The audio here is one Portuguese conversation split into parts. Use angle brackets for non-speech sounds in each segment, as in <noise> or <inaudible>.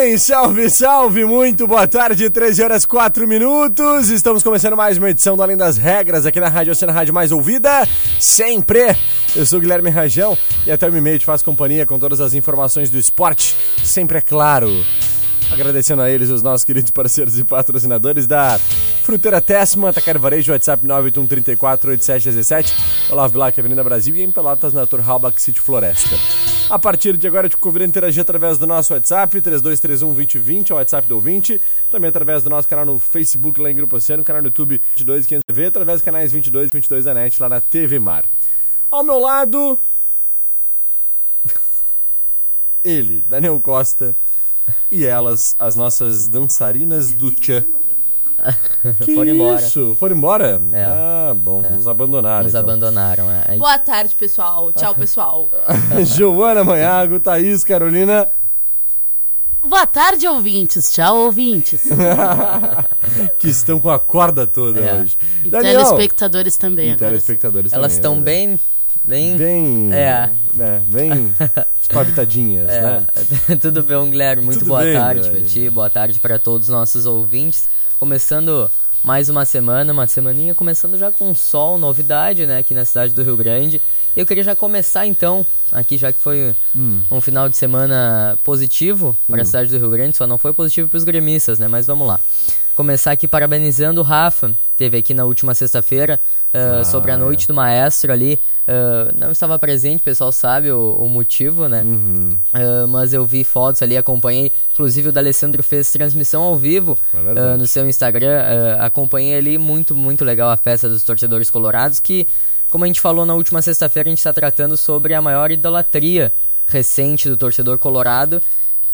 Bem, salve, salve, muito boa tarde, 13 horas 4 minutos. Estamos começando mais uma edição do Além das Regras aqui na Rádio Oceana Rádio Mais Ouvida, sempre. Eu sou Guilherme Rajão e até o meio te faço companhia com todas as informações do esporte, sempre é claro. Agradecendo a eles, os nossos queridos parceiros e patrocinadores da Fruteira Tessma, Tacar Varejo, WhatsApp 981348717, Olavo Bilac, Avenida Brasil e em Pelotas, na Dr. Halbach City Floresta. A partir de agora, te convido a interagir através do nosso WhatsApp, 3231-2020, é o WhatsApp do ouvinte. Também através do nosso canal no Facebook, lá em Grupo Oceano, canal no YouTube 22500 TV, através dos canais 22 e 22 da NET, lá na TV Mar. Ao meu lado, <laughs> ele, Daniel Costa, e elas, as nossas dançarinas do Tchan. <laughs> Que Foram embora. isso? Foram embora? É. Ah, bom, nos abandonaram. Nos então. abandonaram. é. <laughs> Boa tarde, pessoal. Tchau, pessoal. <laughs> Giovana Manhago, Thaís, Carolina. Boa tarde, ouvintes. Tchau, ouvintes. que estão com a corda toda É. hoje. E Daniel. telespectadores também. E agora. telespectadores Elas estão né? bem. Bem. Bem. É. né, bem espavitadinhas, né? É, tudo bem, Guilherme? Muito Tudo boa bem, tarde pra ti, boa tarde para todos os nossos ouvintes. Começando mais uma semana, uma semaninha, começando já com sol, novidade, né, aqui na cidade do Rio Grande. Eu queria já começar então, aqui já que foi Hum. um final de semana positivo para a cidade do Rio Grande, só não foi positivo para os gremistas, né, mas vamos lá. Começar aqui parabenizando o Rafa, teve aqui na última sexta-feira, ah, Ah, sobre a é. noite do maestro ali. ah, não estava presente, o pessoal sabe o, o motivo, né? Uhum. Ah, mas eu vi fotos ali, acompanhei. Inclusive o D'Alessandro fez transmissão ao vivo É ah, no seu Instagram. acompanhei ali, muito, muito legal a festa dos torcedores colorados. Que, como a gente falou na última sexta-feira, a gente está tratando sobre a maior idolatria recente do torcedor colorado.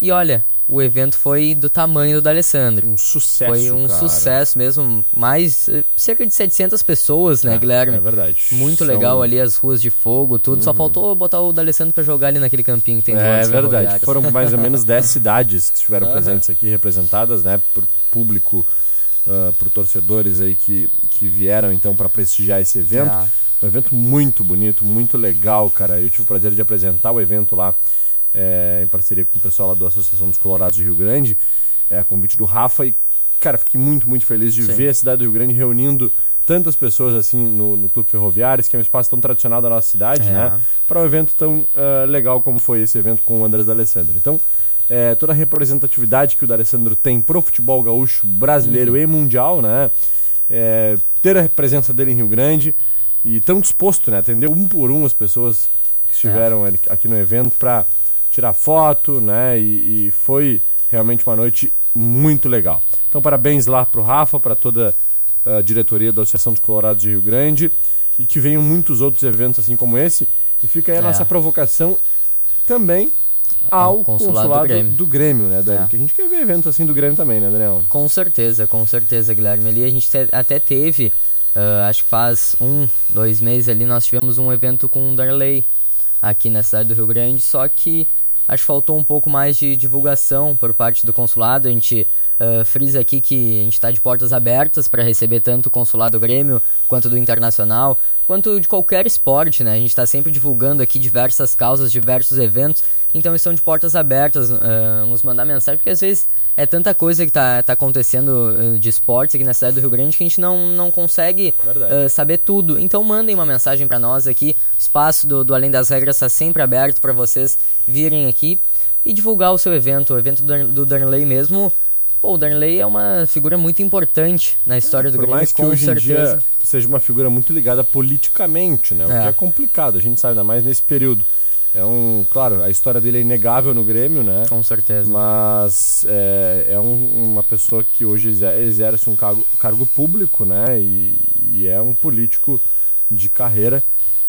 E olha, o evento foi do tamanho do D'Alessandro. Um sucesso. Foi um cara. sucesso mesmo, mais eh, cerca de 700 pessoas, né, É, Guilherme? É verdade. Muito São- legal ali as ruas de fogo, tudo. Só faltou botar o D'Alessandro pra jogar ali naquele campinho que tem É verdade. Foram mais ou menos 10 <laughs> cidades que estiveram Aham. presentes aqui, representadas, né, por público, ah, por torcedores aí que, que vieram então para prestigiar esse evento. Ah, Um evento muito bonito, muito legal, cara. Eu tive o prazer de apresentar o evento lá é, em parceria com o pessoal lá da Associação dos Colorados de Rio Grande, é, a convite do Rafa. E, cara, fiquei muito, muito feliz de Sim. ver a cidade do Rio Grande reunindo tantas pessoas assim no, no Clube Ferroviários, que é um espaço tão tradicional da nossa cidade, É. né? Para um evento tão ah, legal como foi esse evento com o Andrés D'Alessandro. Então, é, toda a representatividade que o D'Alessandro tem pro futebol gaúcho brasileiro Uhum. e mundial, né? É, ter a presença dele em Rio Grande e tão disposto, né? Atender um por um as pessoas que estiveram ali- aqui no evento para tirar foto, né? E, e foi realmente uma noite muito legal. Então, parabéns lá pro Rafa, para toda a diretoria da Associação dos Colorados de Rio Grande e que venham muitos outros eventos assim como esse. E fica aí a É. nossa provocação também ao consulado, consulado do, Grêmio. do Grêmio, né, Daniel? É. Que a gente quer ver evento assim do Grêmio também, né, Daniel? Com certeza, com certeza, Guilherme. Ali a gente te- até teve, ah, acho que faz um, dois meses ali, nós tivemos um evento com o Darley aqui na cidade do Rio Grande, só que acho que faltou um pouco mais de divulgação por parte do consulado. A gente ah, frisa aqui que a gente está de portas abertas para receber tanto o consulado Grêmio quanto do Internacional, quanto de qualquer esporte, né? A gente está sempre divulgando aqui diversas causas, diversos eventos, então estão de portas abertas, ah, nos mandar mensagem, porque às vezes é tanta coisa que tá, tá acontecendo ah, de esportes aqui na cidade do Rio Grande que a gente não, não consegue ah, saber tudo. Então mandem uma mensagem para nós aqui, o espaço do, do Além das Regras está sempre aberto para vocês virem aqui e divulgar o seu evento, o evento do, do Darnley mesmo. Pô, o Darley é uma figura muito importante na história do Por Grêmio, mais que com hoje certeza. em dia seja uma figura muito ligada politicamente, né? O É. que é complicado, a gente sabe, ainda mais nesse período. É um, claro, a história dele é inegável no Grêmio, né? Com certeza. Mas é, é um- uma pessoa que hoje exer- exerce um cargo, cargo público, né? E, e é um político de carreira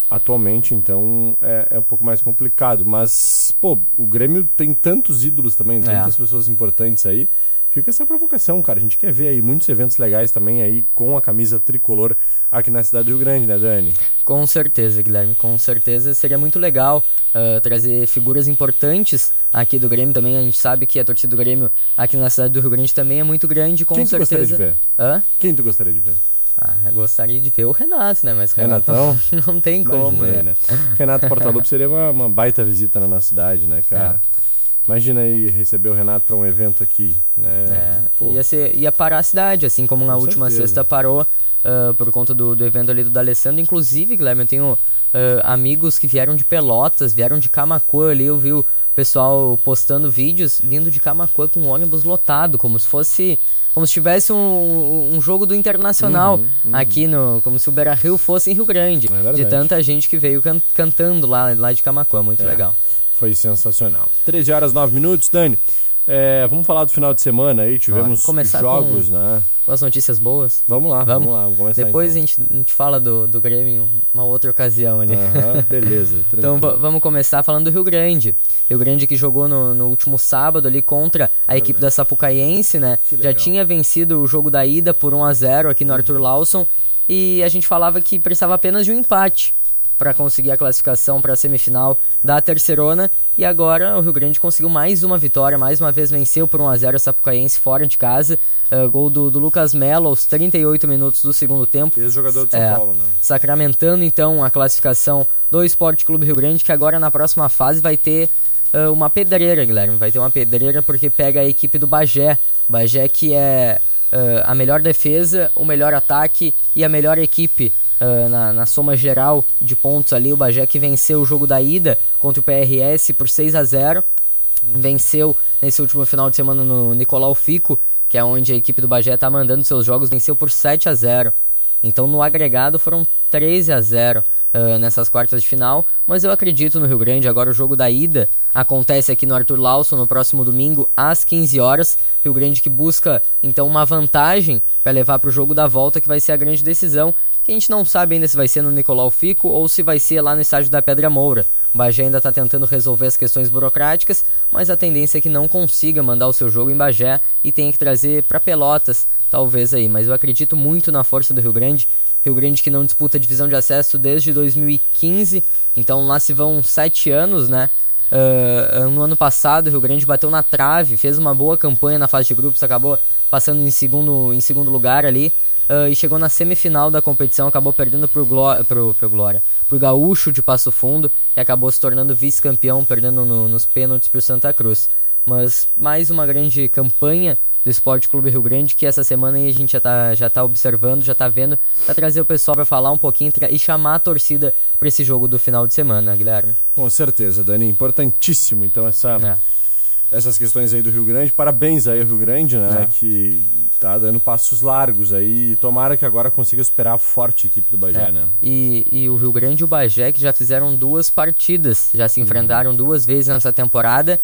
atualmente, então é, é um pouco mais complicado. Mas, pô, o Grêmio tem tantos ídolos também, tantas pessoas importantes aí. Fica essa provocação, cara. A gente quer ver aí muitos eventos legais também aí com a camisa tricolor aqui na cidade do Rio Grande, né, Dani? Com certeza, Guilherme, com certeza seria muito legal ah, trazer figuras importantes aqui do Grêmio também. A gente sabe que a torcida do Grêmio aqui na cidade do Rio Grande também é muito grande, com Quem tu certeza. gostaria de ver? Hã? Quem tu gostaria de ver? Ah, eu gostaria de ver o Renato, né? Mas Renato Renatão? <laughs> não tem como, Imaginei, né? Renato Portaluppi seria uma, uma baita visita na nossa cidade, né, cara? É. Imagina aí receber o Renato pra um evento aqui, né? É, Pô, ia, ser, ia parar a cidade, assim como na Com última certeza. sexta parou ah, por conta do, do evento ali do D'Alessandro. Inclusive, Guilherme, eu tenho ah, amigos que vieram de Pelotas, vieram de Camacuã ali, eu vi o pessoal postando vídeos vindo de Camacuã com um ônibus lotado, como se fosse... Como se tivesse um, um jogo do Internacional aqui no... Como se o Beira-Rio fosse em Rio Grande. Uhum, É de tanta gente que veio can- cantando lá, lá de Camacuã, muito É. legal. Foi sensacional. 13 horas 9 minutos, Dani. É, vamos falar do final de semana aí, tivemos jogos, né? Com as notícias boas. Vamos lá, vamos, lá, vamos começar Depois então. a, gente, a gente fala do, do Grêmio uma outra ocasião ali. Aham, beleza. <laughs> Então vamos começar falando do Rio Grande. Rio Grande que jogou no, no último sábado ali contra a equipe da Sapucaiense, né? Já tinha vencido o jogo da ida por 1 a 0 aqui no Arthur Lawson e a gente falava que precisava apenas de um empate para conseguir a classificação para a semifinal da Terceirona e agora o Rio Grande conseguiu mais uma vitória, mais uma vez venceu por 1 a 0 a Sapucaiense fora de casa. Ah, gol do, do Lucas Melo aos 38 minutos do segundo tempo. Ex-jogador de São É, Paulo, né? Sacramentando então a classificação do Esporte Clube Rio Grande, que agora na próxima fase vai ter ah, uma pedreira, Guilherme. Vai ter uma pedreira porque pega a equipe do Bagé. Bagé que é ah, a melhor defesa, o melhor ataque e a melhor equipe ah, na, na soma geral de pontos ali. O Bagé que venceu o jogo da ida contra o PRS por 6 a 0 venceu nesse último final de semana no Nicolau Fico, que é onde a equipe do Bagé está mandando seus jogos, venceu por 7 a 0 Então no agregado foram 13 a 0 ah, nessas quartas de final, mas eu acredito no Rio Grande. Agora o jogo da ida acontece aqui no Arthur Lawson no próximo domingo às 15 horas. Rio Grande que busca então uma vantagem para levar para o jogo da volta, que vai ser a grande decisão. Que a gente não sabe ainda se vai ser no Nicolau Fico ou se vai ser lá no estádio da Pedra Moura. O Bagé ainda está tentando resolver as questões burocráticas, mas a tendência é que não consiga mandar o seu jogo em Bagé e tenha que trazer para Pelotas, talvez aí. Mas eu acredito muito na força do Rio Grande. Rio Grande que não disputa divisão de acesso desde 2015, então lá se vão sete anos, né? Ah, no ano passado, o Rio Grande bateu na trave, fez uma boa campanha na fase de grupos, acabou passando em segundo, em segundo lugar ali. Ah, e chegou na semifinal da competição, acabou perdendo pro, Gló pro, pro Glória, pro Gaúcho de Passo Fundo e acabou se tornando vice-campeão, perdendo no- nos pênaltis pro Santa Cruz. Mas mais uma grande campanha do Esporte Clube Rio Grande que essa semana aí a gente já tá, já tá observando, já tá vendo, pra trazer o pessoal pra falar um pouquinho e chamar a torcida pra esse jogo do final de semana, Guilherme. Com certeza, Dani. Importantíssimo, então, essa, É. essas questões aí do Rio Grande. Parabéns aí ao Rio Grande, né? É. Que tá dando passos largos aí. Tomara que agora consiga superar a forte equipe do Bagé, É. né? E, e o Rio Grande e o Bagé que já fizeram duas partidas, já se enfrentaram duas vezes nessa temporada.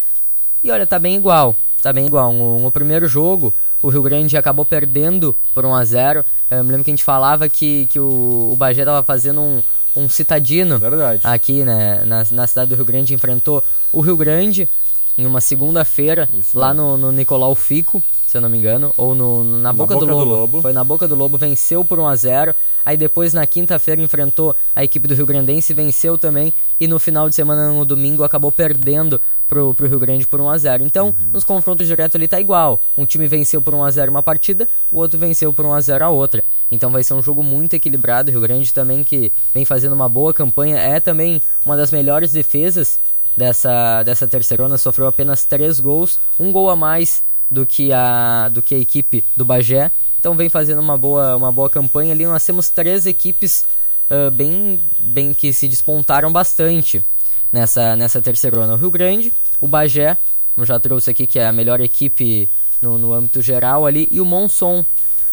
E olha, tá bem igual, tá bem igual. No, no primeiro jogo, o Rio Grande acabou perdendo por 1 a 0 Eu me lembro que a gente falava que, que o, o Bagé tava fazendo um, um citadino Verdade. aqui né, na, na cidade do Rio Grande, enfrentou o Rio Grande em uma segunda-feira, lá no, no Nicolau Fico, se eu não me engano, ou no, no- na, Boca, Boca do, do Lobo. Lobo. Foi na Boca do Lobo, venceu por 1 a 0 Aí depois, na quinta-feira, enfrentou a equipe do Rio Grandense, venceu também. E no final de semana, no domingo, acabou perdendo pro, pro Rio Grande por 1 a 0 Então, Uhum. nos confrontos diretos ali tá igual. Um time venceu por 1 a 0 uma partida, o outro venceu por 1 a 0 a outra. Então vai ser um jogo muito equilibrado. O Rio Grande também que vem fazendo uma boa campanha, é também uma das melhores defesas dessa, dessa terceirona, sofreu apenas três gols, um gol a mais do que a, do que a equipe do Bagé. Então vem fazendo uma boa, uma boa campanha ali. Nós temos três equipes ah, bem, bem que se despontaram bastante nessa, nessa terceirona. O Rio Grande, o Bagé, como já trouxe aqui, que é a melhor equipe no, no âmbito geral ali, e o Monson,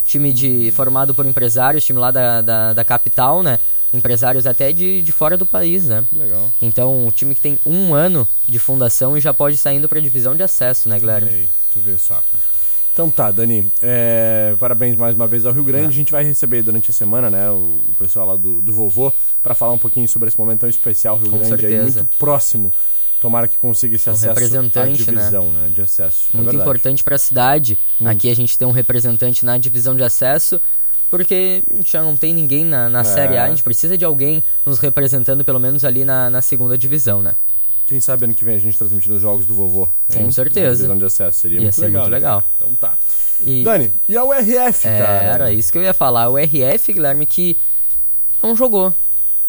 time de, formado por empresários, time lá da, da, da capital, né? Empresários até de, de fora do país, né? Que legal. Então, o time que tem um ano de fundação e já pode sair indo pra divisão de acesso, né, Guilherme? Aí, tu vê só. Então tá, Dani, é, parabéns mais uma vez ao Rio Grande. É. A gente vai receber durante a semana, né, o, o pessoal lá do, do Vovô, para falar um pouquinho sobre esse momento tão especial. Rio Com Grande aí, muito próximo. Tomara que consiga esse Um acesso à representante, né? divisão, né? de acesso. É Muito verdade. importante para a cidade. Muito. Aqui a gente tem um representante na divisão de acesso, porque a gente já não tem ninguém na, na Série A. A gente precisa de alguém nos representando, pelo menos ali na, na segunda divisão, né? Quem sabe ano que vem a gente transmitindo os jogos do Vovô. Com hein? certeza. Na de acesso. Seria Ia muito legal. muito né? legal. Então tá. E Dani, e a URF, é, cara? era isso que eu ia falar. O RF, Guilherme, que não jogou.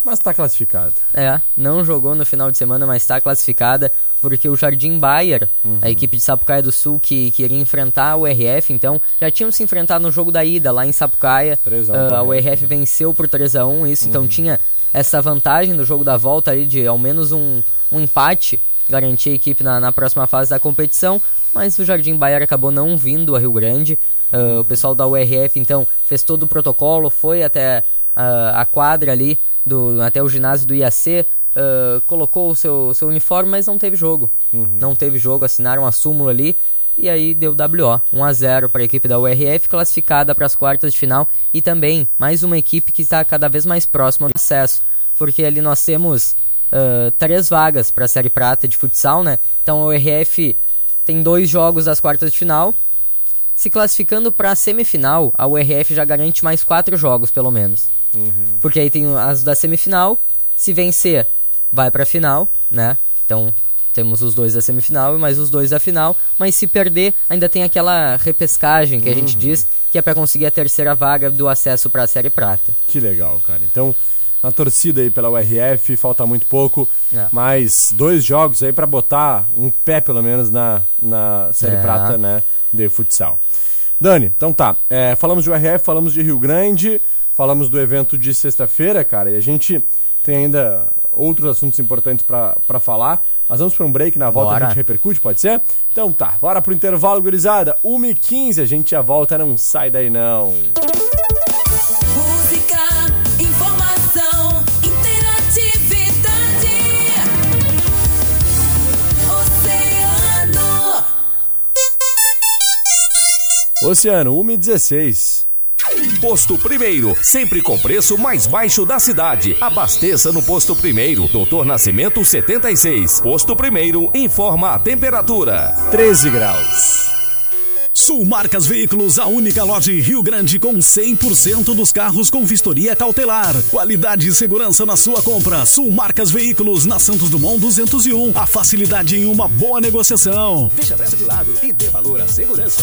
Mas tá classificado. É, não jogou no final de semana, mas está classificada porque o Jardim Bayer, Uhum. a equipe de Sapucaia do Sul, que queria enfrentar o RF, então já tinham se enfrentado no jogo da ida lá em Sapucaia. 3 a 1 Ah, pra o RF venceu por 3 a 1 isso, então tinha essa vantagem do jogo da volta ali de ao menos um, um empate, garantir a equipe na, na próxima fase da competição, mas o Jardim Bayer acabou não vindo a Rio Grande. Ah, O pessoal da URF então fez todo o protocolo, foi até ah, a quadra ali, do, até o ginásio do IAC, ah, colocou o seu, seu uniforme, mas não teve jogo. Não teve jogo, assinaram a súmula ali. E aí deu WO, 1 a 0 para a equipe da URF, classificada para as quartas de final. E também mais uma equipe que está cada vez mais próxima do acesso. Porque ali nós temos ah, três vagas para a Série Prata de futsal, né? Então a URF tem dois jogos das quartas de final. Se classificando para a semifinal, a URF já garante mais quatro jogos, pelo menos. Porque aí tem as da semifinal. Se vencer, vai pra final, né? Então temos os dois da semifinal e mais os dois da final. Mas se perder, ainda tem aquela repescagem que a gente diz, que é pra conseguir a terceira vaga do acesso pra Série Prata. Que legal, cara. Então, na torcida aí pela URF, falta muito pouco. É. Mais dois jogos aí pra botar um pé, pelo menos, na, na Série É. Prata, né? De futsal. Dani, então tá. É, falamos de URF, falamos de Rio Grande, falamos do evento de sexta-feira, cara, e a gente tem ainda outros assuntos importantes pra pra falar. Mas vamos pra um break, na volta Bora. a gente repercute, pode ser? Então tá, bora pro intervalo, gurizada. 1h15, a gente já volta, não sai daí não. Música, Oceano, 1h16. Posto Primeiro, sempre com preço mais baixo da cidade. Abasteça no Posto Primeiro, Doutor Nascimento 76. Posto Primeiro informa a temperatura. 13 graus. Sul Marcas Veículos, a única loja em Rio Grande com 100% dos carros com vistoria cautelar. Qualidade e segurança na sua compra. Sul Marcas Veículos, na Santos Dumont 201. A facilidade em uma boa negociação. Deixa a peça de lado e dê valor à segurança.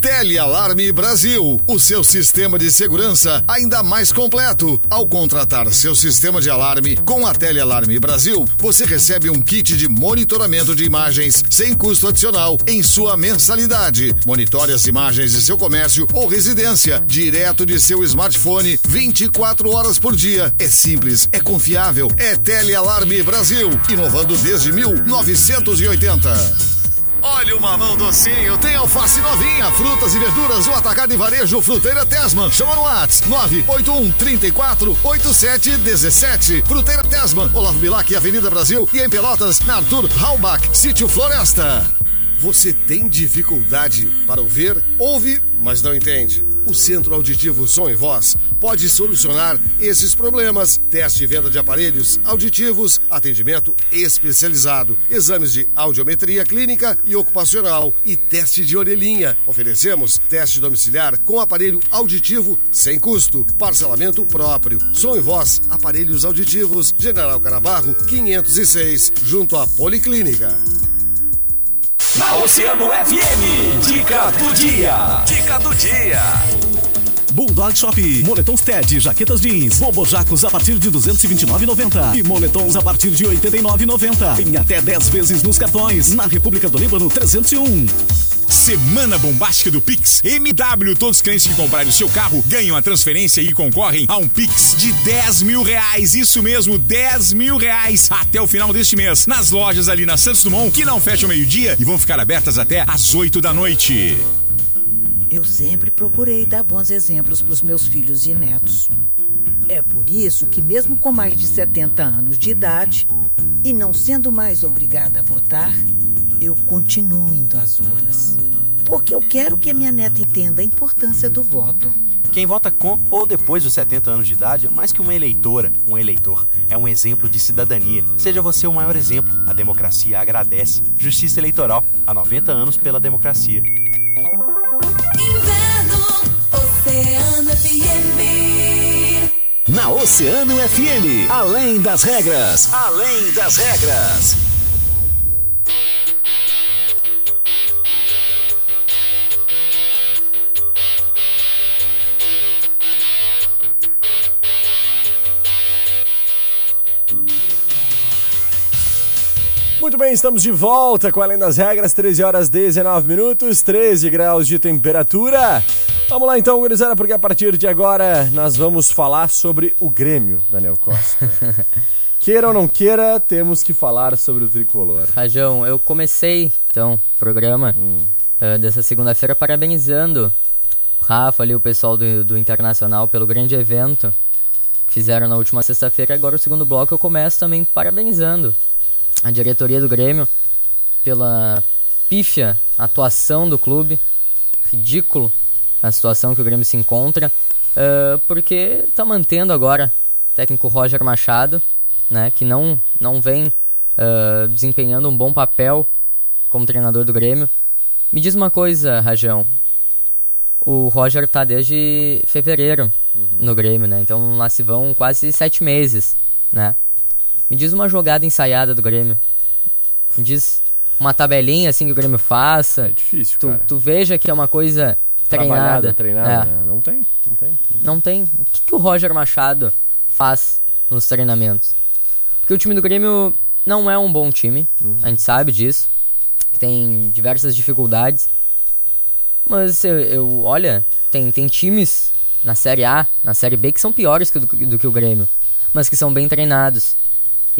Telealarme Brasil, o seu sistema de segurança ainda mais completo. Ao contratar seu sistema de alarme com a Telealarme Brasil, você recebe um kit de monitoramento de imagens sem custo adicional em sua mensalidade. Monitore as imagens de seu comércio ou residência direto de seu smartphone 24 horas por dia. É simples, é confiável, é Telealarme Brasil, inovando desde 1980. Olha o mamão docinho, tem alface novinha, frutas e verduras, o atacado e varejo Fruteira Tesman. Chama no Whats 981 34 87 17. Fruteira Tesman, Olavo Bilac, Avenida Brasil e em Pelotas, na Arthur Halbach, Sítio Floresta. Você tem dificuldade para ouvir? Ouve, mas não entende. O Centro Auditivo Som e Voz pode solucionar esses problemas. Teste e venda de aparelhos auditivos, atendimento especializado, exames de audiometria clínica e ocupacional e teste de orelhinha. Oferecemos teste domiciliar com aparelho auditivo sem custo, parcelamento próprio. Som e Voz, aparelhos auditivos, General Carabarro 506, junto à Policlínica. Na Oceano FM, dica do dia. Dica do dia. Bulldog Shop, moletons TED, jaquetas jeans, bobojacos a partir de 229,90 e moletons a partir de 89,90. Em até 10 vezes nos cartões. Na República do Líbano 301. Semana bombástica do Pix. MW, todos os clientes que comprarem o seu carro ganham a transferência e concorrem a um Pix de 10 mil reais. Isso mesmo, 10 mil reais até o final deste mês. Nas lojas ali na Santos Dumont, que não fecham meio-dia e vão ficar abertas até às 8 da noite. Eu sempre procurei dar bons exemplos para os meus filhos e netos. É por isso que, mesmo com mais de 70 anos de idade e não sendo mais obrigada a votar, eu continuo indo às urnas. Porque eu quero que a minha neta entenda a importância do voto. Quem vota com ou depois dos 70 anos de idade é mais que uma eleitora, um eleitor. É um exemplo de cidadania. Seja você o maior exemplo. A democracia agradece. Justiça Eleitoral. Há 90 anos pela democracia. Inverno, Oceano FM. Na Oceano FM, além das regras, além das regras. Muito bem, estamos de volta com Além das Regras, 13 horas 19 minutos, 13 graus de temperatura. Vamos lá então, gurizada, porque a partir de agora nós vamos falar sobre o Grêmio, Daniel Costa. <laughs> queira ou não queira, temos que falar sobre o tricolor. Rajão, eu comecei então o programa eh, dessa segunda-feira parabenizando o Rafa ali, o pessoal do, do Internacional pelo grande evento que fizeram na última sexta-feira. Agora o segundo bloco eu começo também parabenizando a diretoria do Grêmio pela pífia atuação do clube. Ridículo a situação que o Grêmio se encontra. eh, porque tá mantendo agora o técnico Roger Machado, né, que não, não vem eh, desempenhando um bom papel como treinador do Grêmio. Me diz uma coisa, Rajão. O Roger tá desde fevereiro no Grêmio, né? Então lá se vão quase sete meses, né? Me diz uma jogada ensaiada do Grêmio. Me diz uma tabelinha assim que o Grêmio faça. É difícil, tu, cara. tu veja que é uma coisa Trabalhada, treinada. treinada, É. né? Não tem, não tem. Não tem. O que, que o Roger Machado faz nos treinamentos? Porque o time do Grêmio não é um bom time, a gente sabe disso. Tem diversas dificuldades. Mas eu, eu- olha, tem, tem times na Série A, na Série B que são piores que do, do que o Grêmio, mas que são bem treinados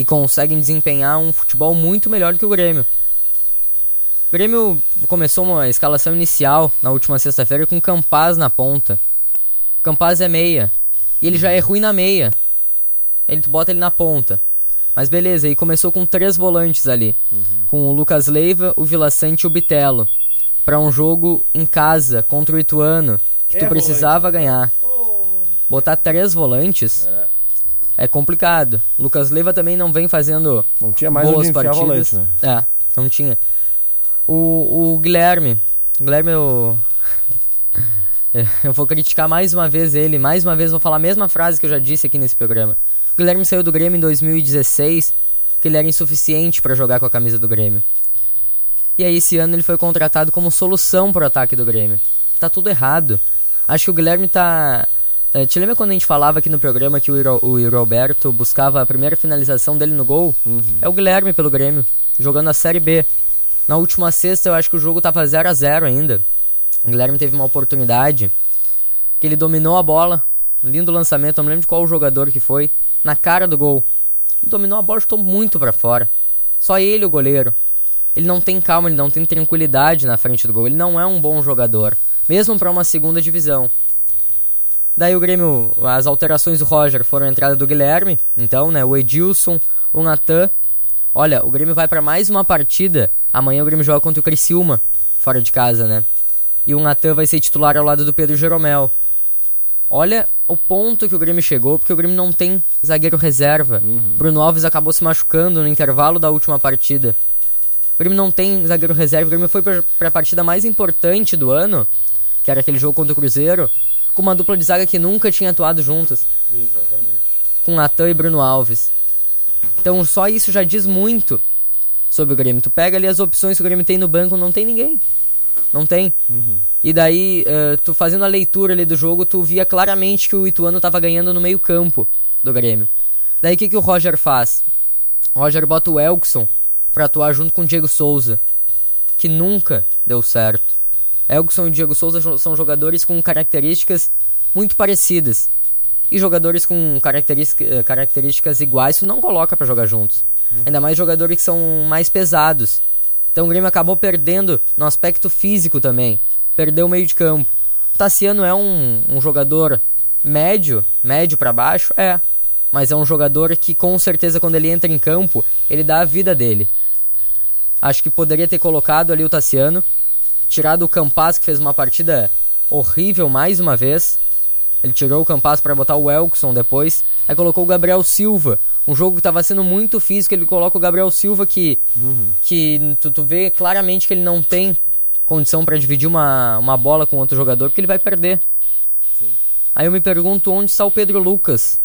e conseguem desempenhar um futebol muito melhor do que o Grêmio. O Grêmio começou uma escalação inicial na última sexta-feira com Campaz na ponta. O Campaz é meia. E ele já é ruim na meia. Ele tu bota ele na ponta. Mas beleza, e começou com três volantes ali. Com o Lucas Leiva, o Vila Sante e o Bitelo. Pra um jogo em casa contra o Ituano, que tu É precisava ganhar. Botar três volantes é complicado. O Lucas Leiva também não vem fazendo Não tinha mais boas partidas. volante, né? É, não tinha. O, o Guilherme. Guilherme, eu. <laughs> Eu vou criticar mais uma vez ele. Mais uma vez vou falar a mesma frase que eu já disse aqui nesse programa. O Guilherme saiu do Grêmio em 2016 porque ele era insuficiente para jogar com a camisa do Grêmio. E aí esse ano ele foi contratado como solução para o ataque do Grêmio. Tá tudo errado. Acho que o Guilherme tá. Eh, Te lembra quando a gente falava aqui no programa que o, Iro, o Roberto buscava a primeira finalização dele no gol? É o Guilherme pelo Grêmio, jogando a Série B. Na última sexta eu acho que o jogo tava 0 a 0 ainda. O Guilherme teve uma oportunidade que ele dominou a bola. Um lindo lançamento, não me lembro de qual jogador que foi. Na cara do gol. Ele dominou a bola e chutou muito pra fora. Só ele, o goleiro. Ele não tem calma, ele não tem tranquilidade na frente do gol. Ele não é um bom jogador. Mesmo pra uma segunda divisão. Daí o Grêmio, as alterações do Roger foram a entrada do Guilherme. Então, né, o Edilson, o Natan. Olha, o Grêmio vai pra mais uma partida. Amanhã o Grêmio joga contra o Criciúma, fora de casa, né? E o Natan vai ser titular ao lado do Pedro Jeromel. Olha o ponto que o Grêmio chegou, porque o Grêmio não tem zagueiro reserva. Bruno Alves acabou se machucando no intervalo da última partida. O Grêmio não tem zagueiro reserva. O Grêmio foi pra, pra partida mais importante do ano, que era aquele jogo contra o Cruzeiro, com uma dupla de zaga que nunca tinha atuado juntas. Com Natan e Bruno Alves. Então só isso já diz muito sobre o Grêmio. Tu pega ali as opções que o Grêmio tem no banco, não tem ninguém. Não tem. E daí, eh, tu fazendo a leitura ali do jogo, tu via claramente que o Ituano tava ganhando no meio campo do Grêmio. Daí o que, que o Roger faz? O Roger bota o Elkson pra atuar junto com o Diego Souza, que nunca deu certo. Elkson e Diego Souza são jogadores com características muito parecidas. E jogadores com característica- eh, características iguais, tu não coloca pra jogar juntos. Ainda mais jogadores que são mais pesados. Então o Grêmio acabou perdendo no aspecto físico também. Perdeu o meio de campo. O Tassiano é um, um jogador médio, médio pra baixo, é. Mas é um jogador que com certeza quando ele entra em campo, ele dá a vida dele. Acho que poderia ter colocado ali o Tassiano, tirado o Campas que fez uma partida horrível mais uma vez. Ele tirou o Campas para botar o Elkson depois, aí colocou o Gabriel Silva. Um jogo que estava sendo muito físico, ele coloca o Gabriel Silva que que tu, tu vê claramente que ele não tem condição para dividir uma, uma bola com outro jogador, porque ele vai perder. Aí eu me pergunto onde está o Pedro Lucas.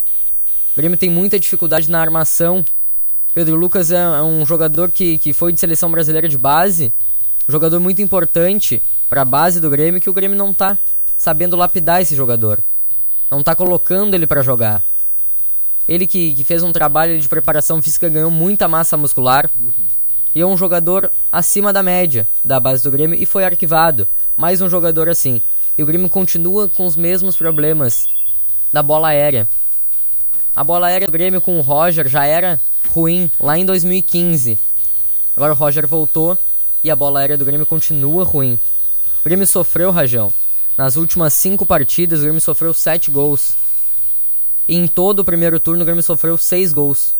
O Grêmio tem muita dificuldade na armação. Pedro Lucas é, é um jogador que, que foi de seleção brasileira de base, um jogador muito importante para a base do Grêmio, que o Grêmio não tá sabendo lapidar esse jogador. Não tá colocando ele para jogar. Ele que, que fez um trabalho de preparação física, ganhou muita massa muscular. E é um jogador acima da média da base do Grêmio e foi arquivado. Mais um jogador assim. E o Grêmio continua com os mesmos problemas da bola aérea. A bola aérea do Grêmio com o Roger já era ruim lá em 2015. Agora o Roger voltou e a bola aérea do Grêmio continua ruim. O Grêmio sofreu, Rajão. Nas últimas cinco partidas, o Grêmio sofreu sete gols. E em todo o primeiro turno, o Grêmio sofreu seis gols.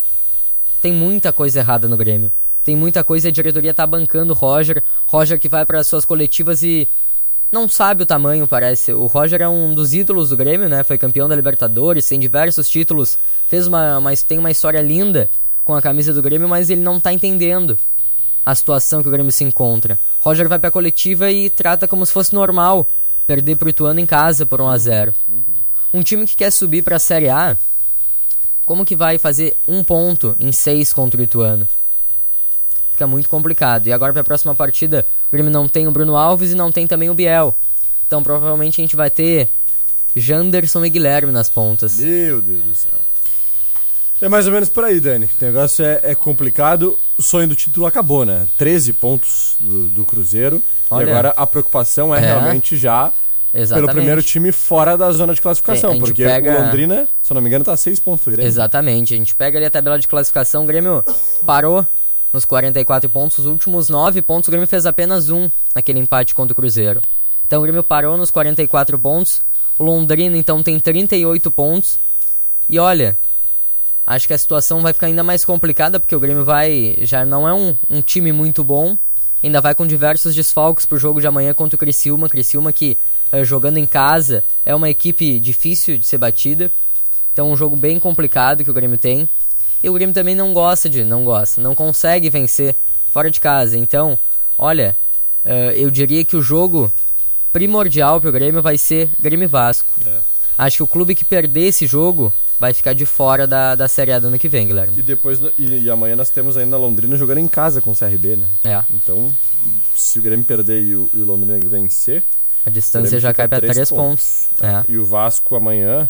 Tem muita coisa errada no Grêmio. Tem muita coisa e a diretoria tá bancando o Roger. Roger que vai para suas coletivas e não sabe o tamanho, parece. O Roger é um dos ídolos do Grêmio, né? Foi campeão da Libertadores, tem diversos títulos, fez uma, uma tem uma história linda com a camisa do Grêmio, mas ele não tá entendendo a situação que o Grêmio se encontra. Roger vai pra coletiva e trata como se fosse normal perder pro Ituano em casa por 1 a 0. Um time que quer subir pra Série A, como que vai fazer um ponto em seis contra o Ituano? Fica muito complicado. E agora pra próxima partida, o Grêmio não tem o Bruno Alves e não tem também o Biel. Então provavelmente a gente vai ter Janderson e Guilherme nas pontas. Meu Deus do céu. É mais ou menos por aí, Dani. O negócio é, é complicado. O sonho do título acabou, né? 13 pontos do, do Cruzeiro. Olha. e agora a preocupação é, É. realmente já Exatamente. pelo primeiro time fora da zona de classificação. Porque pega- o Londrina, se eu não me engano, tá a 6 pontos do Grêmio. Exatamente. A gente pega ali a tabela de classificação, o Grêmio parou nos 44 pontos. Os últimos 9 pontos, o Grêmio fez apenas um naquele empate contra o Cruzeiro. Então o Grêmio parou nos 44 pontos. O Londrina, então, tem 38 pontos. E olha, acho que a situação vai ficar ainda mais complicada, porque o Grêmio vai. Já não é um, um time muito bom. Ainda vai com diversos desfalques pro jogo de amanhã contra o Criciúma. Criciúma que, eh, jogando em casa, é uma equipe difícil de ser batida. Então um jogo bem complicado que o Grêmio tem. E o Grêmio também não gosta de, não gosta, não consegue vencer fora de casa. Então, olha, eh, eu diria que o jogo primordial pro Grêmio vai ser Grêmio Vasco. É. Acho que o clube que perder esse jogo vai ficar de fora da, da Série A do ano que vem, Guilherme. E depois, e, e amanhã nós temos ainda Londrina jogando em casa com o CRB, né? É. Então, se o Grêmio perder e o, e o Londrina vencer. A distância já cai a pra três pontos. É. E o Vasco amanhã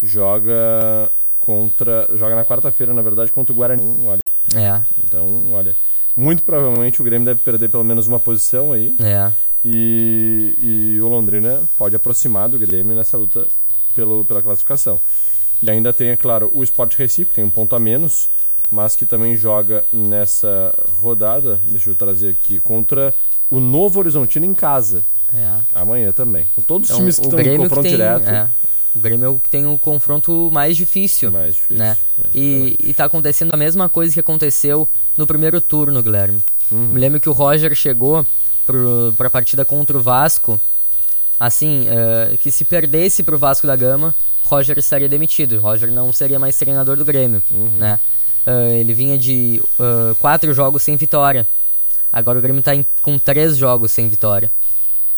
joga contra. Joga na quarta-feira, na verdade, contra o Guarani. Olha. É. Então, olha. Muito provavelmente o Grêmio deve perder pelo menos uma posição aí. É. E, e o Londrina pode aproximar do Grêmio nessa luta pelo, pela classificação. E ainda tem, é claro, o Sport Recife, que tem um ponto a menos, mas que também joga nessa rodada, deixa eu trazer aqui, contra o Novo Horizontino em casa. É. Amanhã também. São todos os Então, times que estão em confronto tem, direto. é, o Grêmio é o que tem o confronto mais difícil. Mais difícil. Né? E, e tá acontecendo a mesma coisa que aconteceu no primeiro turno, Guilherme. Uhum. Me lembro que o Roger chegou pro, pra partida contra o Vasco. Assim, eh, que se perdesse pro Vasco da Gama, Roger estaria demitido. Roger não seria mais treinador do Grêmio. Uhum. Né? Eh, ele vinha de eh, quatro jogos sem vitória. Agora o Grêmio tá em- com três jogos sem vitória.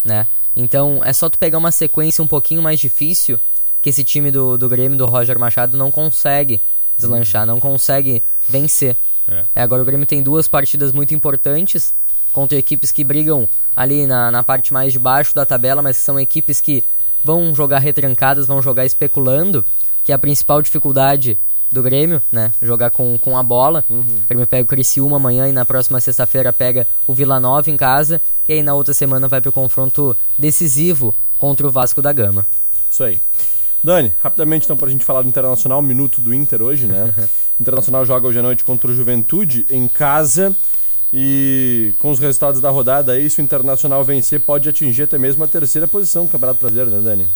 Né? Então é só tu pegar uma sequência um pouquinho mais difícil que esse time do, do Grêmio, do Roger Machado, não consegue deslanchar, não consegue vencer. É. É, agora o Grêmio tem duas partidas muito importantes contra equipes que brigam ali na, na parte mais de baixo da tabela, mas são equipes que vão jogar retrancadas, vão jogar especulando, que é a principal dificuldade do Grêmio, né? Jogar com, com a bola. Uhum. O Grêmio pega o Criciúma amanhã e na próxima sexta-feira pega o Vila Nova em casa. E aí na outra semana vai pro confronto decisivo contra o Vasco da Gama. Isso aí. Dani, rapidamente então pra gente falar do Internacional, minuto do Inter hoje, né? <laughs> Internacional joga hoje à noite contra o Juventude em casa e com os resultados da rodada aí, se o Internacional vencer, pode atingir até mesmo a terceira posição do Campeonato Brasileiro, né, Dani?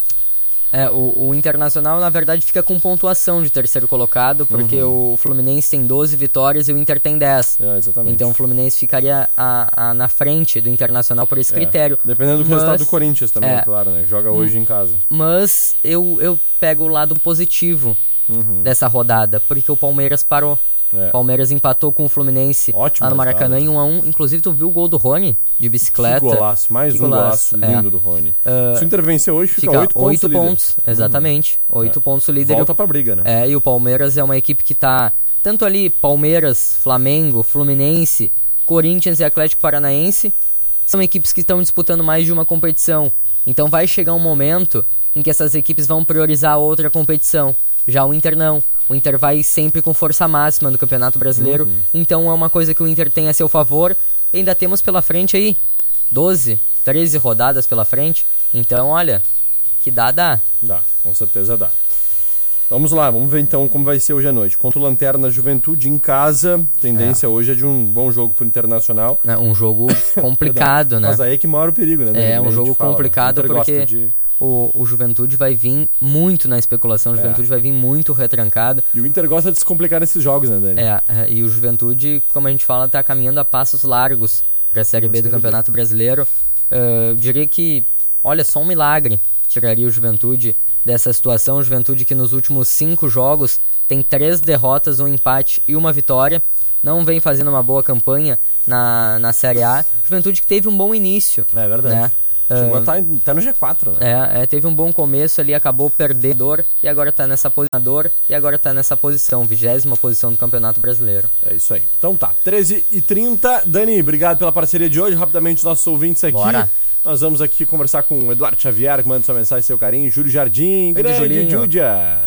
É, o, o Internacional, na verdade, fica com pontuação de terceiro colocado, porque Uhum. o Fluminense tem 12 vitórias e o Inter tem 10. É, exatamente. Então o Fluminense ficaria a, a- na frente do Internacional por esse É, critério. Dependendo do Mas- resultado do Corinthians também, é. é claro, né? Que joga hoje em casa. Mas eu, eu pego o lado positivo Uhum. dessa rodada, porque o Palmeiras parou. É. Palmeiras empatou com o Fluminense Ótimo lá no Maracanã em resultado. 1x1. Inclusive, tu viu o gol do Rony de bicicleta? Que golaço, mais Que um golaço é. lindo do Rony. Ah, Se o hoje, fica, Fica 8 pontos. oito líder. pontos, exatamente. Oito É. pontos o líder. Volta pra briga, né? É, e o Palmeiras é uma equipe que tá tanto ali Palmeiras, Flamengo, Fluminense, Corinthians e Atlético Paranaense são equipes que estão disputando mais de uma competição. Então vai chegar um momento em que essas equipes vão priorizar a outra competição. Já o Inter não. O Inter vai sempre com força máxima no Campeonato Brasileiro. Uhum. Então é uma coisa que o Inter tem a seu favor. E ainda temos pela frente aí 12, 13 rodadas pela frente. Então, olha, que dá, dá. Dá, com certeza dá. Vamos lá, vamos ver então como vai ser hoje à noite. Contra o Lanterna Juventude em casa, tendência hoje é de um bom jogo pro Internacional. É um jogo <laughs> complicado, né? Mas aí é que mora o perigo, né? É um jogo fala. complicado porque de- o, o Juventude vai vir muito na especulação, o É. Juventude vai vir muito retrancado. E o Inter gosta de se complicar nesses jogos, né, Dani? É, é, e o Juventude, como a gente fala, tá caminhando a passos largos para a Série B do Campeonato Brasileiro. Eh, eu diria que, olha, só um milagre tiraria o Juventude dessa situação. O Juventude que nos últimos cinco jogos tem três derrotas, um empate e uma vitória. Não vem fazendo uma boa campanha na, na Série A. Juventude que teve um bom início. É verdade. Né? Chegou Ah, a estar tá no G4, né? é, é, teve um bom começo ali, acabou perdedor e agora tá nessa posição e agora tá nessa posição, vigésima posição do Campeonato Brasileiro. É isso aí. Então tá, 13 e 30 Dani, obrigado pela parceria de hoje. Rapidamente, os nossos ouvintes aqui. Bora. Nós vamos aqui conversar com o Eduardo Xavier, que manda sua mensagem, seu carinho. Júlio Jardim, Grande grande Julinho. Júlia.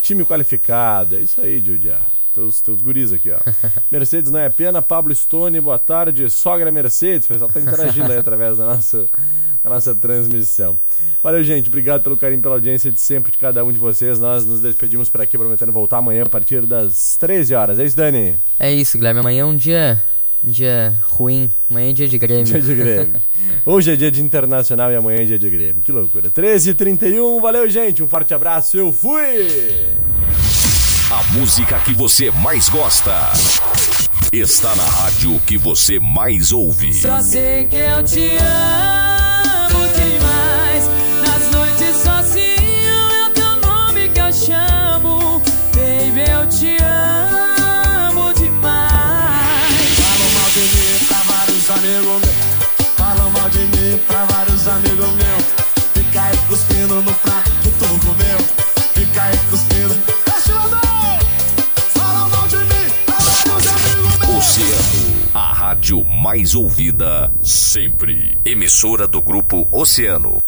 Time qualificado. É isso aí, Júlia. Teus, teus guris aqui, ó. <laughs> Mercedes não é pena, Pablo Stone, boa tarde. Sogra Mercedes, o pessoal tá interagindo aí <laughs> através da nossa, da nossa transmissão. Valeu, gente. Obrigado pelo carinho, pela audiência de sempre de cada um de vocês. Nós nos despedimos por aqui, prometendo voltar amanhã a partir das 13 horas. É isso, Dani? É isso, Guilherme. Amanhã é um dia, dia ruim. Amanhã é dia de Grêmio. Dia de Grêmio. <laughs> Hoje é dia de Internacional e amanhã é dia de Grêmio. Que loucura. 13h31, valeu, gente. Um forte abraço. Eu fui! A música que você mais gosta está na rádio que você mais ouve. Só sei que eu te amo mais ouvida sempre. Emissora do grupo Oceano.